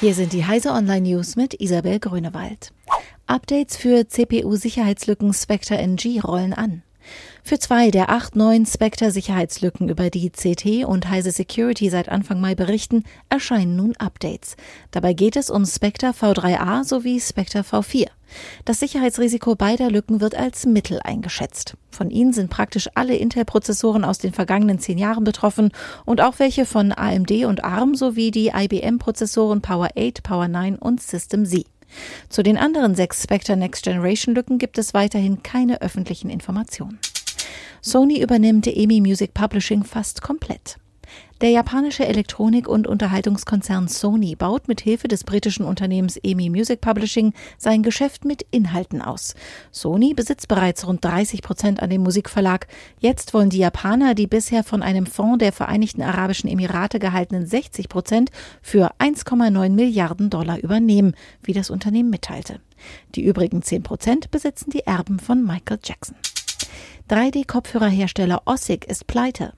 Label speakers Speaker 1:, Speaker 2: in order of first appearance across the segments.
Speaker 1: Hier sind die Heise Online News mit Isabel Grünewald. Updates für CPU-Sicherheitslücken Spectre NG rollen an. Für zwei der acht neuen Spectre-Sicherheitslücken, über die CT und Heise Security seit Anfang Mai berichten, erscheinen nun Updates. Dabei geht es um Spectre V3A sowie Spectre V4. Das Sicherheitsrisiko beider Lücken wird als mittel eingeschätzt. Von ihnen sind praktisch alle Intel-Prozessoren aus den vergangenen zehn Jahren betroffen und auch welche von AMD und ARM sowie die IBM-Prozessoren Power 8, Power 9 und System Z. Zu den anderen sechs Spectre Next Generation Lücken gibt es weiterhin keine öffentlichen Informationen. Sony übernimmt EMI Music Publishing fast komplett. Der japanische Elektronik- und Unterhaltungskonzern Sony baut mit Hilfe des britischen Unternehmens EMI Music Publishing sein Geschäft mit Inhalten aus. Sony besitzt bereits rund 30 Prozent an dem Musikverlag. Jetzt wollen die Japaner die bisher von einem Fonds der Vereinigten Arabischen Emirate gehaltenen 60 Prozent für 1,9 Milliarden Dollar übernehmen, wie das Unternehmen mitteilte. Die übrigen 10 Prozent besitzen die Erben von Michael Jackson. 3D-Kopfhörerhersteller Ossig ist pleite.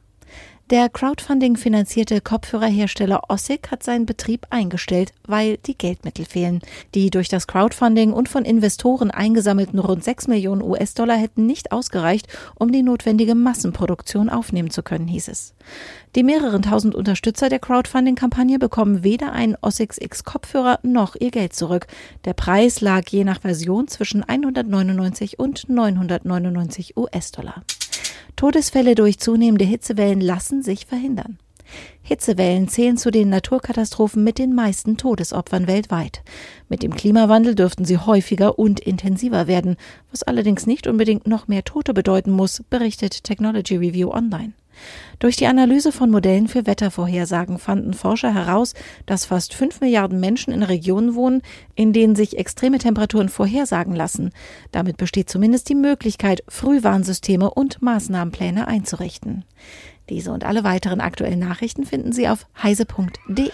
Speaker 1: Der Crowdfunding-finanzierte Kopfhörerhersteller Ossig hat seinen Betrieb eingestellt, weil die Geldmittel fehlen. Die durch das Crowdfunding und von Investoren eingesammelten rund 6 Millionen US-Dollar hätten nicht ausgereicht, um die notwendige Massenproduktion aufnehmen zu können, hieß es. Die mehreren tausend Unterstützer der Crowdfunding-Kampagne bekommen weder einen Ossix X Kopfhörer noch ihr Geld zurück. Der Preis lag je nach Version zwischen 199 und 999 US-Dollar. Todesfälle durch zunehmende Hitzewellen lassen sich verhindern. Hitzewellen zählen zu den Naturkatastrophen mit den meisten Todesopfern weltweit. Mit dem Klimawandel dürften sie häufiger und intensiver werden, was allerdings nicht unbedingt noch mehr Tote bedeuten muss, berichtet Technology Review Online. Durch die Analyse von Modellen für Wettervorhersagen fanden Forscher heraus, dass fast fünf Milliarden Menschen in Regionen wohnen, in denen sich extreme Temperaturen vorhersagen lassen. Damit besteht zumindest die Möglichkeit, Frühwarnsysteme und Maßnahmenpläne einzurichten. Diese und alle weiteren aktuellen Nachrichten finden Sie auf heise.de.